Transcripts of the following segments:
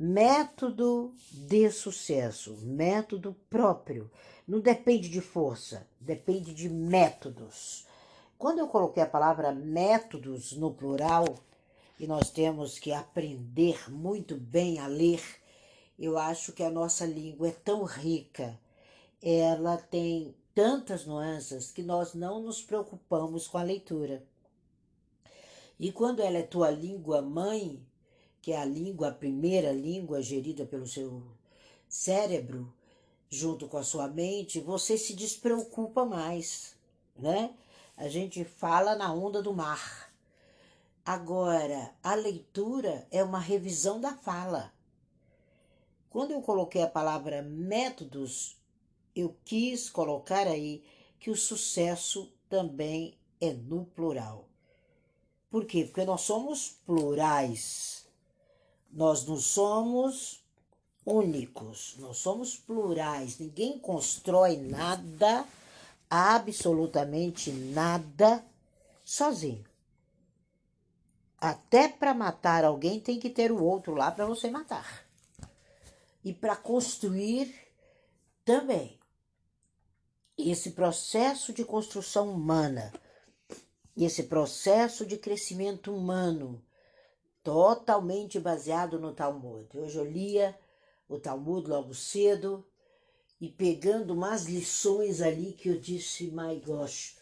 Método de sucesso, método próprio. Não depende de força, depende de métodos. Quando eu coloquei a palavra métodos no plural, e nós temos que aprender muito bem a ler, eu acho que a nossa língua é tão rica, ela tem tantas nuances que nós não nos preocupamos com a leitura. E quando ela é tua língua mãe, que é a língua, a primeira língua gerida pelo seu cérebro, junto com a sua mente, você se despreocupa mais, né? A gente fala na onda do mar. Agora, a leitura é uma revisão da fala. Quando eu coloquei a palavra métodos, eu quis colocar aí que o sucesso também é no plural. Por quê? Porque nós somos plurais. Nós não somos únicos, nós somos plurais. Ninguém constrói nada, absolutamente nada, sozinho. Até para matar alguém tem que ter o outro lá para você matar. E para construir também. Esse processo de construção humana, esse processo de crescimento humano, totalmente baseado no Talmud. Hoje eu lia o Talmud logo cedo e pegando umas lições ali que eu disse, my gosh,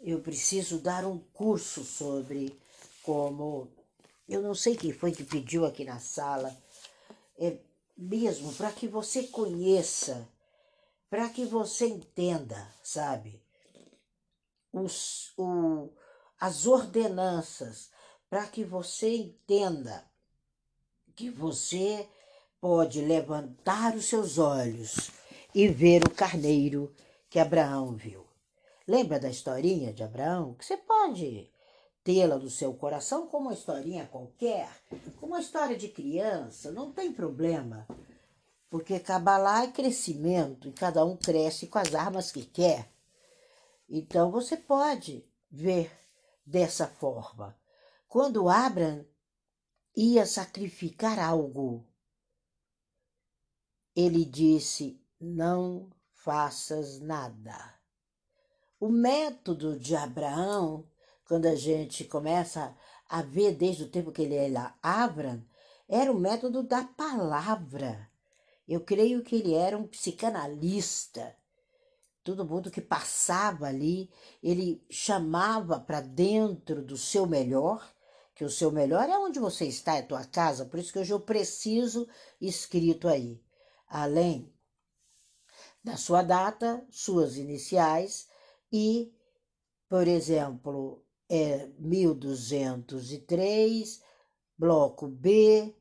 eu preciso dar um curso sobre como eu não sei quem foi que pediu aqui na sala, é mesmo para que você conheça, para que você entenda, sabe? Os, o, as ordenanças, para que você entenda que você pode levantar os seus olhos e ver o carneiro que Abraão viu. Lembra da historinha de Abraão? Que você pode tê-la no seu coração como uma historinha qualquer, como uma história de criança, não tem problema. Porque Kabbalah é crescimento e cada um cresce com as armas que quer. Então você pode ver dessa forma. Quando Abraham ia sacrificar algo, ele disse: Não faças nada. O método de Abraão quando a gente começa a ver desde o tempo que ele era Abram, era o método da palavra. Eu creio que ele era um psicanalista. Todo mundo que passava ali, ele chamava para dentro do seu melhor, que o seu melhor é onde você está, é tua casa, por isso que hoje eu preciso escrito aí. Além da sua data, suas iniciais e, por exemplo, é 1203, bloco B,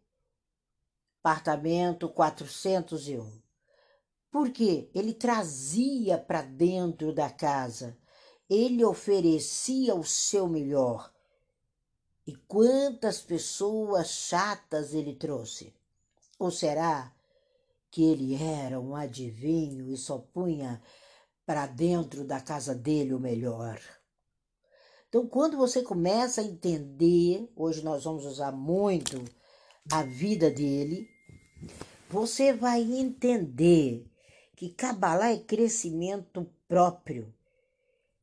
apartamento 401. Porque ele trazia para dentro da casa, ele oferecia o seu melhor. E quantas pessoas chatas ele trouxe? Ou será que ele era um adivinho e só punha para dentro da casa dele o melhor? Então, quando você começa a entender, hoje nós vamos usar muito a vida dele, você vai entender que Kabbalah é crescimento próprio,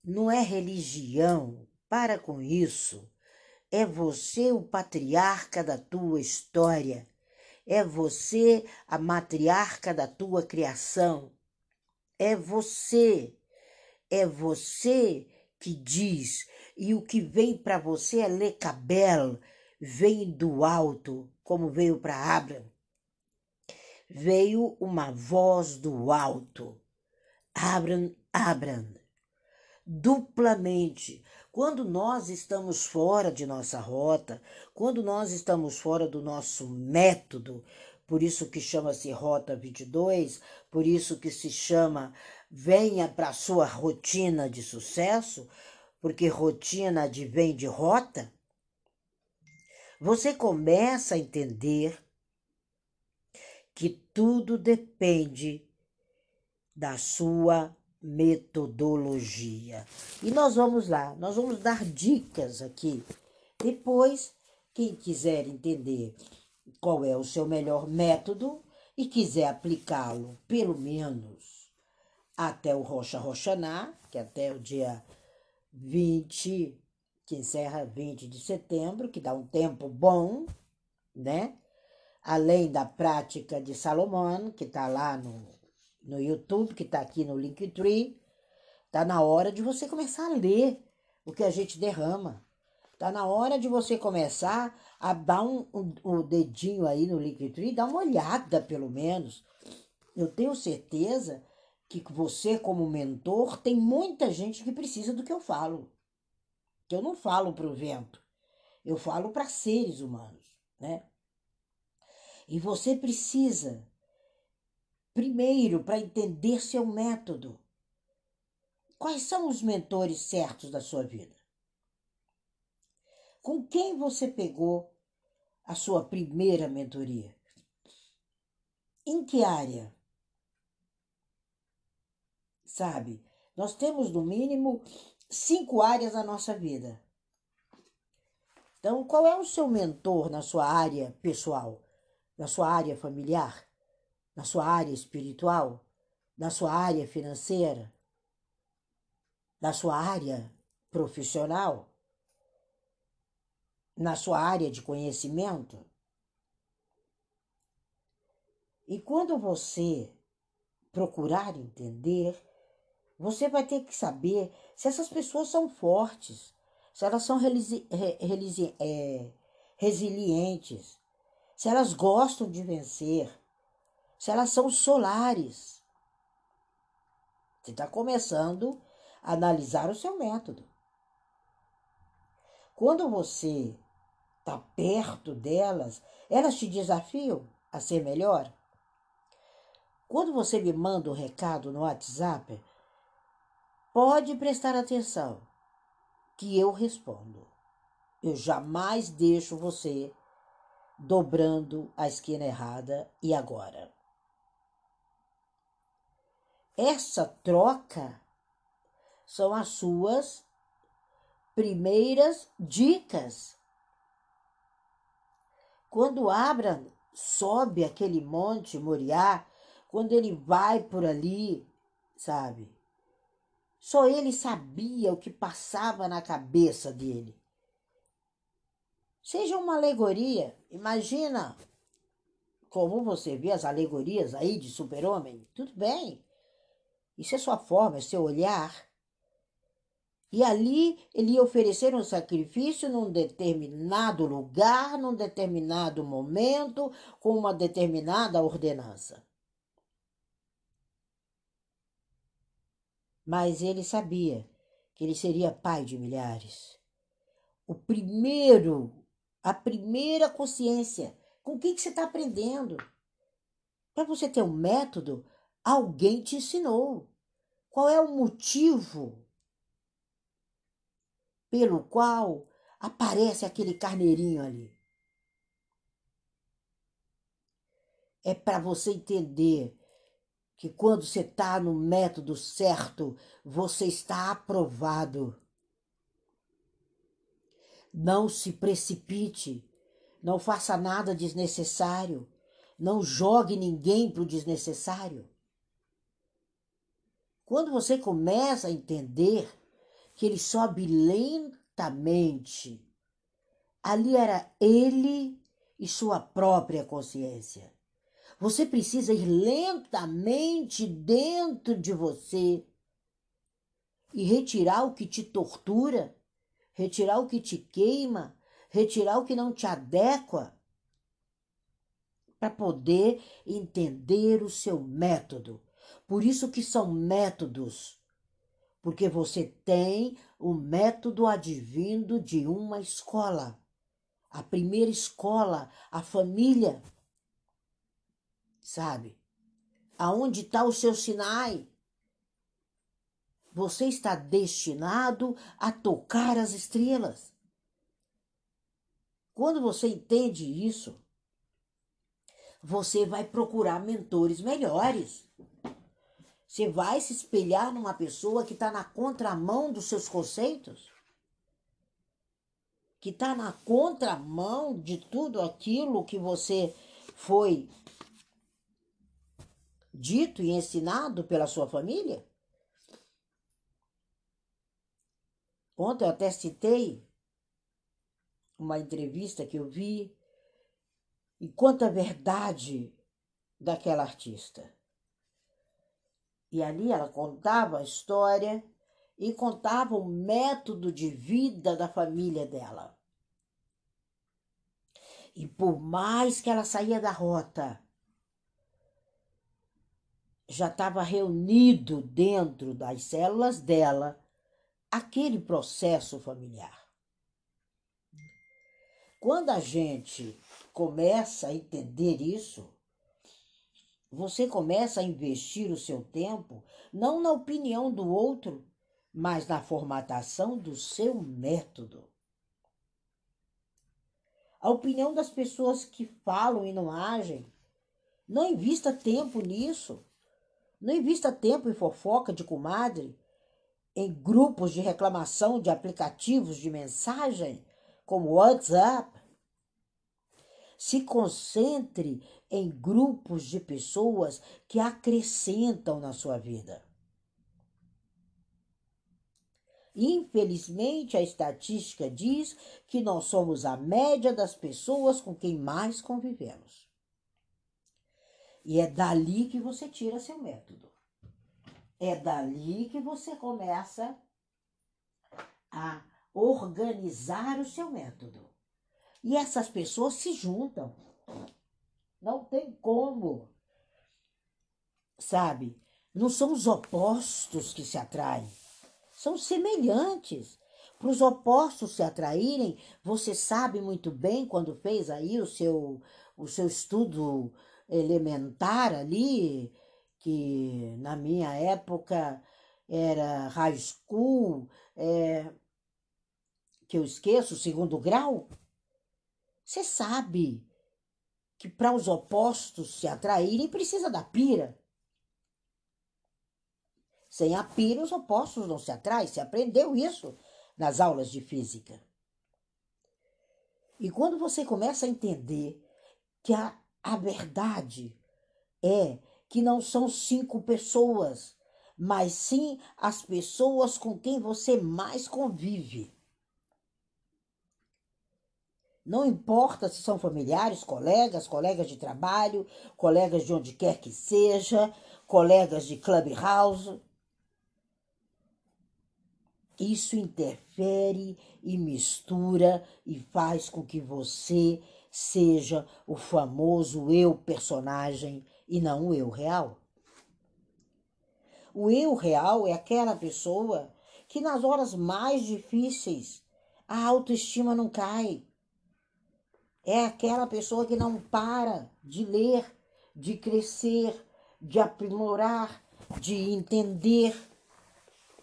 não é religião. Para com isso. É você o patriarca da tua história. É você a matriarca da tua criação. É você. É você que diz e o que vem para você é lecabel, vem do alto, como veio para Abraão. Veio uma voz do alto. Abraão, Abraão. Duplamente. Quando nós estamos fora de nossa rota, quando nós estamos fora do nosso método, por isso que chama-se Rota 22, por isso que se chama Venha para a sua rotina de sucesso, porque rotina advém de rota, você começa a entender que tudo depende da sua metodologia. E nós vamos lá, nós vamos dar dicas aqui. Depois, quem quiser entender qual é o seu melhor método e quiser aplicá-lo, pelo menos até o Rocha Roxaná, que é até o dia 20, que encerra 20 de setembro, que dá um tempo bom, né? Além da prática de Salomão, que está lá no, no YouTube, que está aqui no Linktree, está na hora de você começar a ler o que a gente derrama. Está na hora de você começar a dar um, um, um dedinho aí no Linktree, dar uma olhada pelo menos. Eu tenho certeza que você, como mentor, tem muita gente que precisa do que eu falo. Que eu não falo para o vento, eu falo para seres humanos, né? E você precisa, primeiro, para entender seu método. Quais são os mentores certos da sua vida? Com quem você pegou a sua primeira mentoria? Em que área? Sabe, nós temos no mínimo cinco áreas da nossa vida. Então, qual é o seu mentor na sua área pessoal, na sua área familiar, na sua área espiritual, na sua área financeira, na sua área profissional? na sua área de conhecimento. E quando você procurar entender, você vai ter que saber se essas pessoas são fortes, se elas são é, resilientes, se elas gostam de vencer, se elas são solares. Você está começando a analisar o seu método. Quando você está perto delas, elas te desafiam a ser melhor? Quando você me manda um recado no WhatsApp, pode prestar atenção que eu respondo. Eu jamais deixo você dobrando a esquina errada e agora. Essa troca são as suas primeiras dicas quando Abraão sobe aquele monte Moriá, quando ele vai por ali, sabe? Só ele sabia o que passava na cabeça dele. Seja uma alegoria, imagina como você vê as alegorias aí de super-homem, tudo bem. Isso é sua forma, é seu olhar. E ali ele ia oferecer um sacrifício num determinado lugar, num determinado momento, com uma determinada ordenança. Mas ele sabia que ele seria pai de milhares. O primeiro, a primeira consciência. Com o que, que você está aprendendo? Para você ter um método, alguém te ensinou. Qual é o motivo pelo qual aparece aquele carneirinho ali. É para você entender que quando você está no método certo, você está aprovado. Não se precipite, não faça nada desnecessário, não jogue ninguém para o desnecessário. Quando você começa a entender que ele sobe lentamente. Ali era ele e sua própria consciência. Você precisa ir lentamente dentro de você e retirar o que te tortura, retirar o que te queima, retirar o que não te adequa, para poder entender o seu método. Por isso que são métodos porque você tem o método advindo de uma escola. A primeira escola, a família. Sabe? Aonde está o seu Sinai? Você está destinado a tocar as estrelas. Quando você entende isso, você vai procurar mentores melhores. Você vai se espelhar numa pessoa que está na contramão dos seus conceitos? que está na contramão de tudo aquilo que você foi dito e ensinado pela sua família? Ontem eu até citei uma entrevista que eu vi e quanta verdade daquela artista. E ali ela contava a história e contava o método de vida da família dela. E por mais que ela saía da rota, já estava reunido dentro das células dela aquele processo familiar. Quando a gente começa a entender isso, você começa a investir o seu tempo não na opinião do outro, mas na formatação do seu método. A opinião das pessoas que falam e não agem. Não invista tempo nisso. Não invista tempo em fofoca de comadre, em grupos de reclamação de aplicativos de mensagem, como WhatsApp. Se concentre em grupos de pessoas que acrescentam na sua vida. Infelizmente, a estatística diz que nós somos a média das pessoas com quem mais convivemos. E é dali que você tira seu método. É dali que você começa a organizar o seu método. E essas pessoas se juntam. Não tem como. Sabe? Não são os opostos que se atraem, são semelhantes. Para os opostos se atraírem, você sabe muito bem quando fez aí o seu, o seu estudo elementar ali, que na minha época era high school, é, que eu esqueço, segundo grau. Você sabe que para os opostos se atraírem precisa da pira. Sem a pira, os opostos não se atraem. Se aprendeu isso nas aulas de física. E quando você começa a entender que a, a verdade é que não são cinco pessoas, mas sim as pessoas com quem você mais convive. Não importa se são familiares, colegas, colegas de trabalho, colegas de onde quer que seja, colegas de clubhouse. Isso interfere e mistura e faz com que você seja o famoso eu personagem e não o eu real. O eu real é aquela pessoa que nas horas mais difíceis a autoestima não cai. É aquela pessoa que não para de ler, de crescer, de aprimorar, de entender.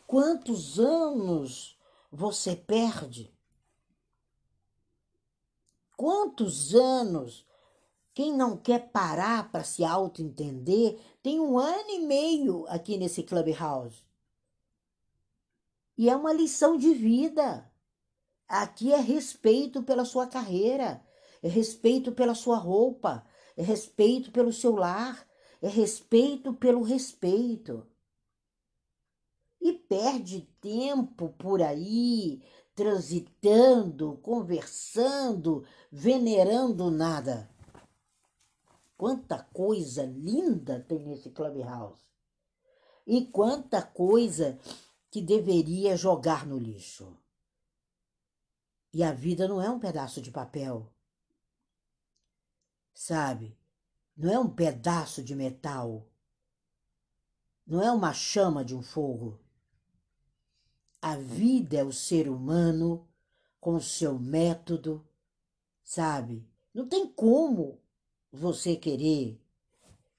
Quantos anos você perde? Quantos anos quem não quer parar para se auto-entender tem um ano e meio aqui nesse Clubhouse. E é uma lição de vida. Aqui é respeito pela sua carreira, é respeito pela sua roupa, é respeito pelo seu lar, é respeito pelo respeito. E perde tempo por aí, transitando, conversando, venerando nada. Quanta coisa linda tem nesse Clubhouse. E quanta coisa que deveria jogar no lixo. E a vida não é um pedaço de papel. Sabe? Não é um pedaço de metal. Não é uma chama de um fogo. A vida é o ser humano com o seu método, sabe? Não tem como você querer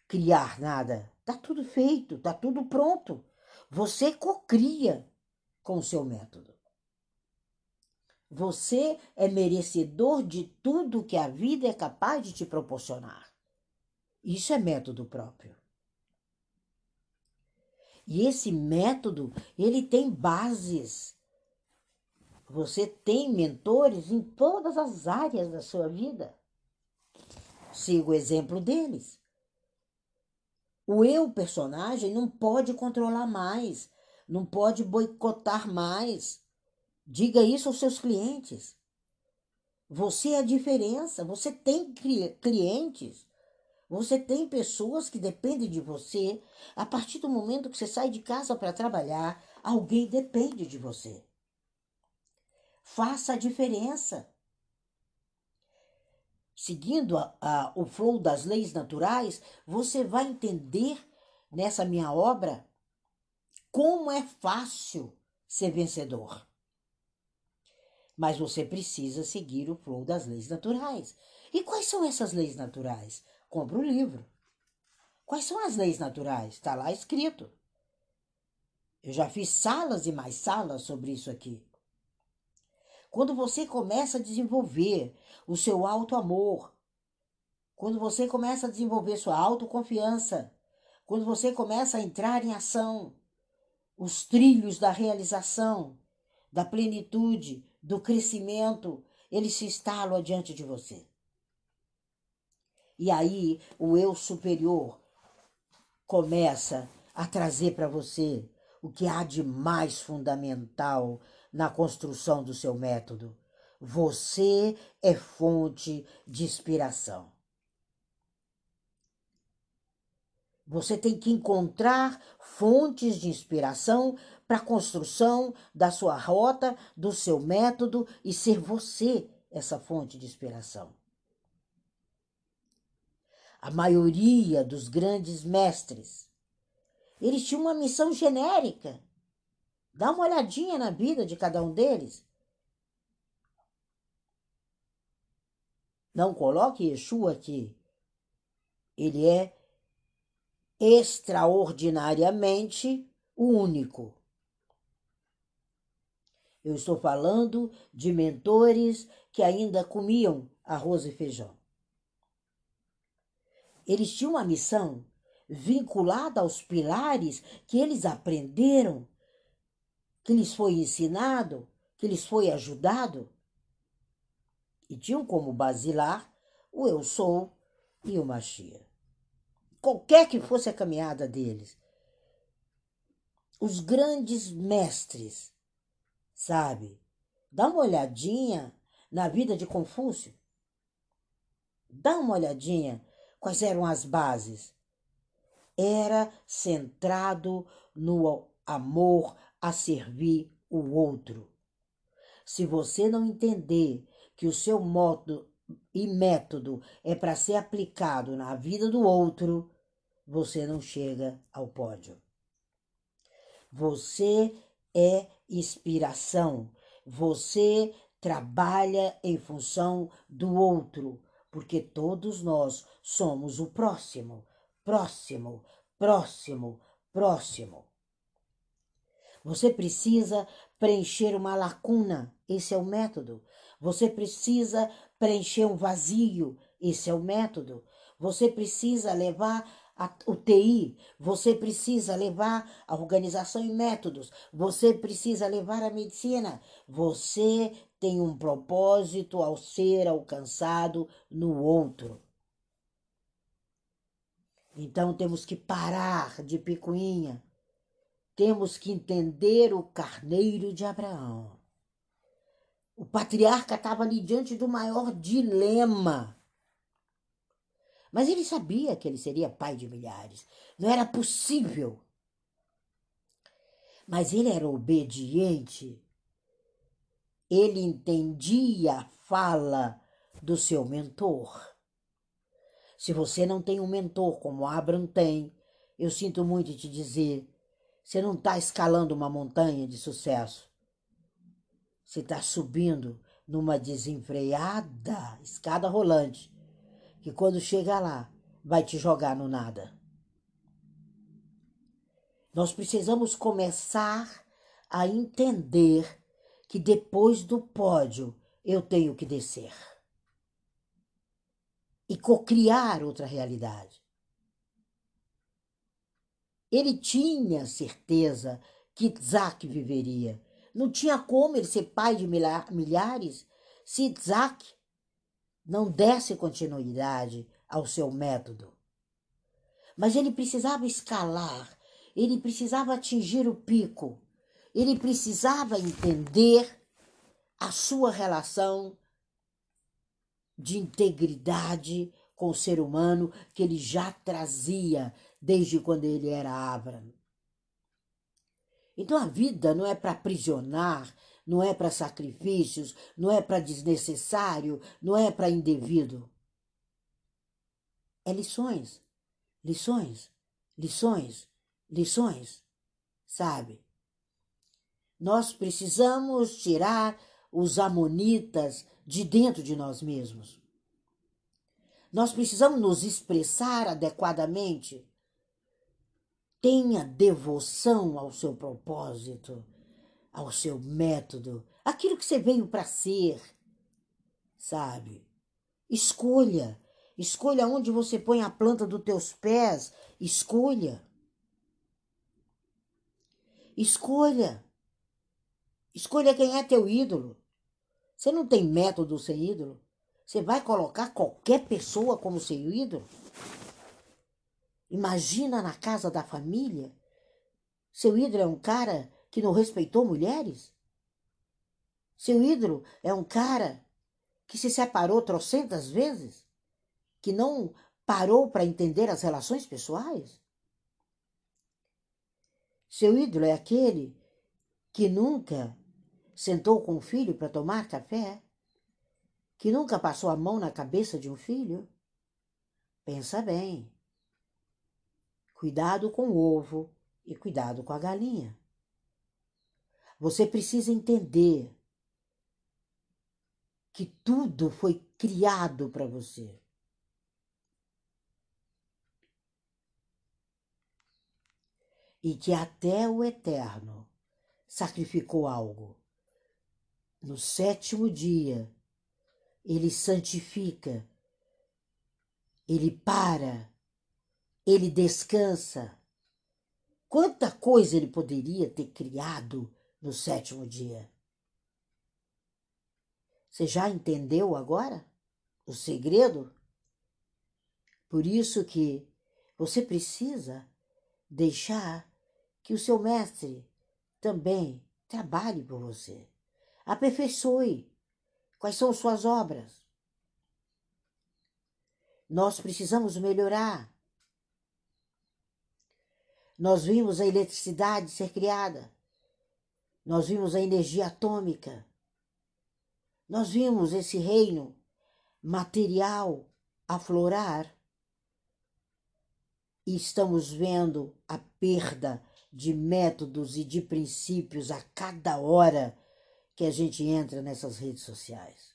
criar nada. Tá tudo feito, tá tudo pronto. Você cocria com o seu método. Você é merecedor de tudo que a vida é capaz de te proporcionar. Isso é método próprio. E esse método, ele tem bases. Você tem mentores em todas as áreas da sua vida. Siga o exemplo deles. O eu personagem não pode controlar mais, não pode boicotar mais. Diga isso aos seus clientes. Você é a diferença, você tem clientes, você tem pessoas que dependem de você. A partir do momento que você sai de casa para trabalhar, alguém depende de você. Faça a diferença seguindo a, a, o flow das leis naturais, você vai entender nessa minha obra como é fácil ser vencedor. Mas você precisa seguir o flow das leis naturais. E quais são essas leis naturais? Compre o um livro. Quais são as leis naturais? Está lá escrito. Eu já fiz salas e mais salas sobre isso aqui. Quando você começa a desenvolver o seu alto amor, quando você começa a desenvolver sua autoconfiança, quando você começa a entrar em ação, os trilhos da realização, da plenitude, do crescimento, eles se instalam adiante de você. E aí o eu superior começa a trazer para você o que há de mais fundamental na construção do seu método. Você é fonte de inspiração. Você tem que encontrar fontes de inspiração para a construção da sua rota, do seu método e ser você essa fonte de inspiração. A maioria dos grandes mestres, eles tinham uma missão genérica Dá uma olhadinha na vida de cada um deles. Não coloque Yeshua aqui. Ele é extraordinariamente o único. Eu estou falando de mentores que ainda comiam arroz e feijão. Eles tinham uma missão vinculada aos pilares que eles aprenderam que lhes foi ensinado, que lhes foi ajudado. E tinham como basilar o eu sou e o Machia. Qualquer que fosse a caminhada deles, os grandes mestres, sabe? Dá uma olhadinha na vida de Confúcio. Dá uma olhadinha quais eram as bases. Era centrado no amor a servir o outro. Se você não entender que o seu modo e método é para ser aplicado na vida do outro, você não chega ao pódio. Você é inspiração. Você trabalha em função do outro, porque todos nós somos o próximo, próximo, próximo, próximo. Você precisa preencher uma lacuna, esse é o método. Você precisa preencher um vazio, esse é o método. Você precisa levar a, o TI, você precisa levar a organização e métodos, você precisa levar a medicina. Você tem um propósito ao ser alcançado no outro. Então temos que parar de picuinha temos que entender o carneiro de Abraão. O patriarca estava ali diante do maior dilema. Mas ele sabia que ele seria pai de milhares. Não era possível. Mas ele era obediente. Ele entendia a fala do seu mentor. Se você não tem um mentor como Abraão tem, eu sinto muito te dizer, você não está escalando uma montanha de sucesso. Você está subindo numa desenfreada escada rolante, que quando chegar lá, vai te jogar no nada. Nós precisamos começar a entender que depois do pódio eu tenho que descer e cocriar outra realidade. Ele tinha certeza que Isaac viveria, Não tinha como ele ser pai de milhares se Isaac não desse continuidade ao seu método. Mas ele precisava escalar, ele precisava atingir o pico, ele precisava entender a sua relação de integridade com o ser humano que ele já trazia desde quando ele era Abraham. Então a vida não é para aprisionar, não é para sacrifícios, não é para desnecessário, não é para indevido. É lições, lições, lições, lições, sabe? Nós precisamos tirar os amonitas de dentro de nós mesmos. Nós precisamos nos expressar adequadamente. Tenha devoção ao seu propósito, ao seu método, aquilo que você veio para ser, sabe? Escolha, escolha onde você põe a planta dos teus pés, escolha. Escolha. Escolha quem é teu ídolo. Você não tem método sem ídolo? Você vai colocar qualquer pessoa como seu ídolo? Imagina na casa da família. Seu ídolo é um cara que não respeitou mulheres? Seu ídolo é um cara que se separou trocentas vezes? Que não parou para entender as relações pessoais? Seu ídolo é aquele que nunca sentou com o filho para tomar café? que nunca passou a mão na cabeça de um filho? Pensa bem. Cuidado com o ovo e cuidado com a galinha. Você precisa entender que tudo foi criado para você. E que até o Eterno sacrificou algo. No sétimo dia, ele santifica, ele para, ele descansa. Quanta coisa ele poderia ter criado no sétimo dia? Você já entendeu agora o segredo? Por isso que você precisa deixar que o seu mestre também trabalhe por você. Aperfeiçoe Quais são suas obras? Nós precisamos melhorar. Nós vimos a eletricidade ser criada. Nós vimos a energia atômica. Nós vimos esse reino material aflorar. E estamos vendo a perda de métodos e de princípios a cada hora que a gente entra nessas redes sociais.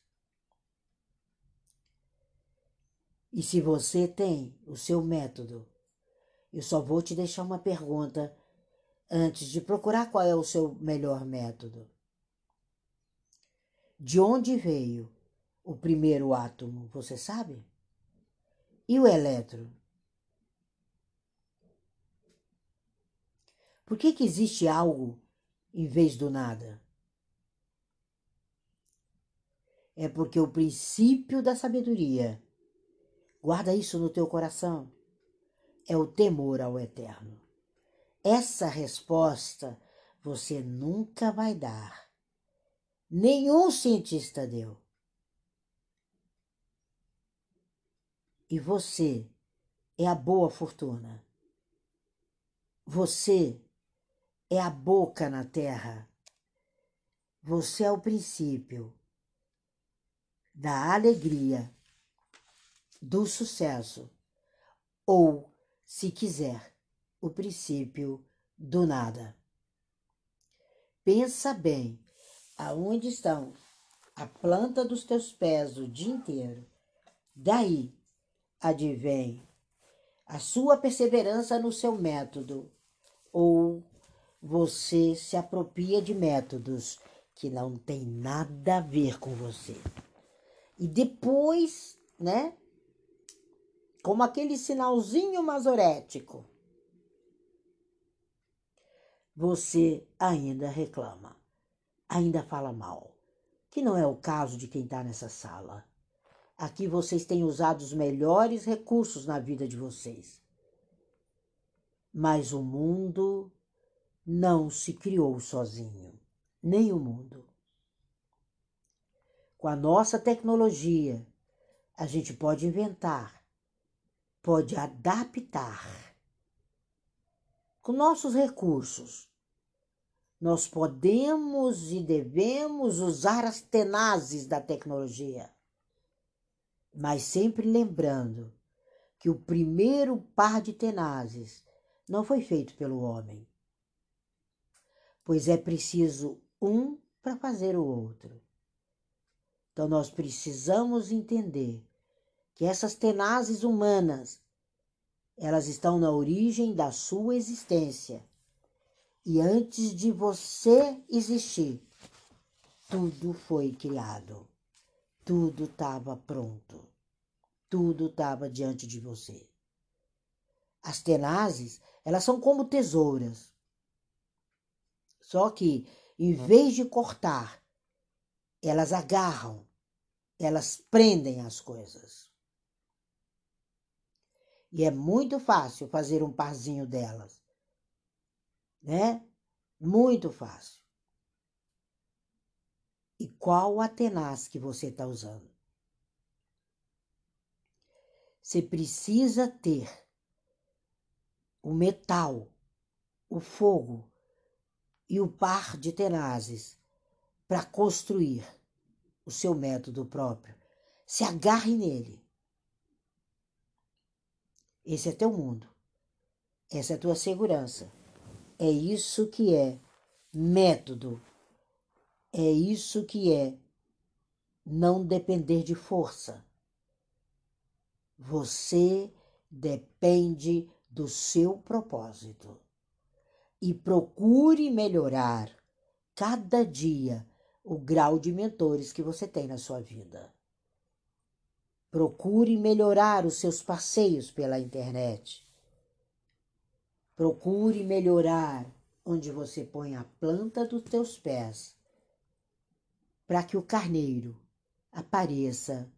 E se você tem o seu método, eu só vou te deixar uma pergunta antes de procurar qual é o seu melhor método. De onde veio o primeiro átomo, você sabe? E o elétron? Por que, que existe algo em vez do nada? é porque o princípio da sabedoria, guarda isso no teu coração, é o temor ao eterno. Essa resposta você nunca vai dar. Nenhum cientista deu. E você é a boa fortuna. Você é a boca na terra. Você é o princípio da alegria, do sucesso, ou, se quiser, o princípio do nada. Pensa bem aonde estão a planta dos teus pés o dia inteiro. Daí advém a sua perseverança no seu método, ou você se apropria de métodos que não têm nada a ver com você. E depois, né? Como aquele sinalzinho masorético, você ainda reclama. ainda fala mal, que não é o caso de quem está nessa sala. Aqui vocês têm usado os melhores recursos na vida de vocês. Mas o mundo não se criou sozinho, nem o mundo. Com a nossa tecnologia, a gente pode inventar, pode adaptar. Com nossos recursos, nós podemos e devemos usar as tenazes da tecnologia mas sempre lembrando que o primeiro par de tenazes não foi feito pelo homem, pois é preciso um para fazer o outro. Então nós precisamos entender que essas tenazes humanas, elas estão na origem da sua existência. E antes de você existir, tudo foi criado. Tudo estava pronto. Tudo estava diante de você. As tenazes, elas são como tesouras. Só que, em vez de cortar, elas agarram, elas prendem as coisas. E é muito fácil fazer um parzinho delas, né? Muito fácil e qual a tenaz que você está usando. Você precisa ter o metal, o fogo e o par de tenazes para construir o seu método próprio. Se agarre nele. Esse é teu mundo. Essa é tua segurança. É isso que é método é isso que é não depender de força. Você depende do seu propósito. E procure melhorar cada dia o grau de mentores que você tem na sua vida. Procure melhorar os seus passeios pela internet. Procure melhorar onde você põe a planta dos teus pés para que o carneiro apareça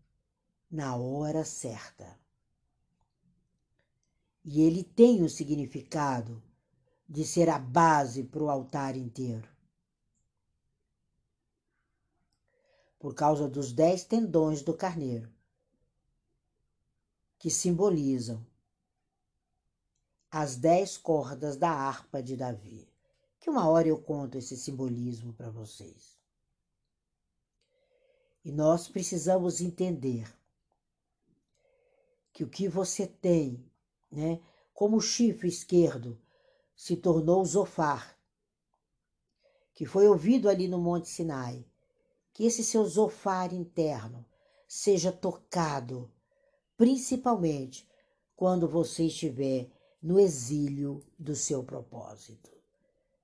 na hora certa. E ele tem o significado de ser a base para o altar inteiro. Por causa dos dez tendões do carneiro, que simbolizam as dez cordas da harpa de Davi. Que uma hora eu conto esse simbolismo para vocês. E nós precisamos entender que o que você tem, né, como o chifre esquerdo se tornou Zofar, que foi ouvido ali no Monte Sinai, que esse seu Zofar interno seja tocado, principalmente quando você estiver no exílio do seu propósito.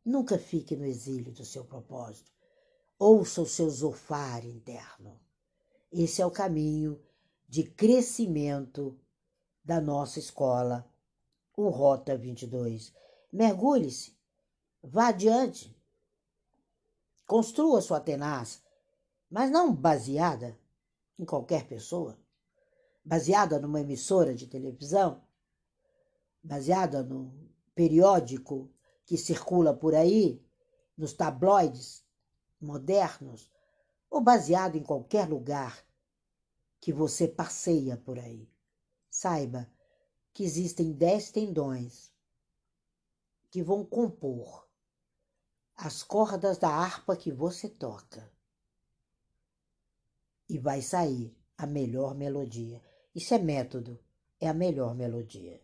Nunca fique no exílio do seu propósito. Ouça o seu zofar interno. Esse é o caminho de crescimento da nossa escola, o Rota 22. Mergulhe-se, vá adiante, construa sua tenaz, mas não baseada em qualquer pessoa, baseada numa emissora de televisão, baseada no periódico que circula por aí, nos tabloides, modernos ou baseado em qualquer lugar que você passeia por aí. Saiba que existem dez tendões que vão compor as cordas da harpa que você toca. E vai sair a melhor melodia. Isso é método, é a melhor melodia.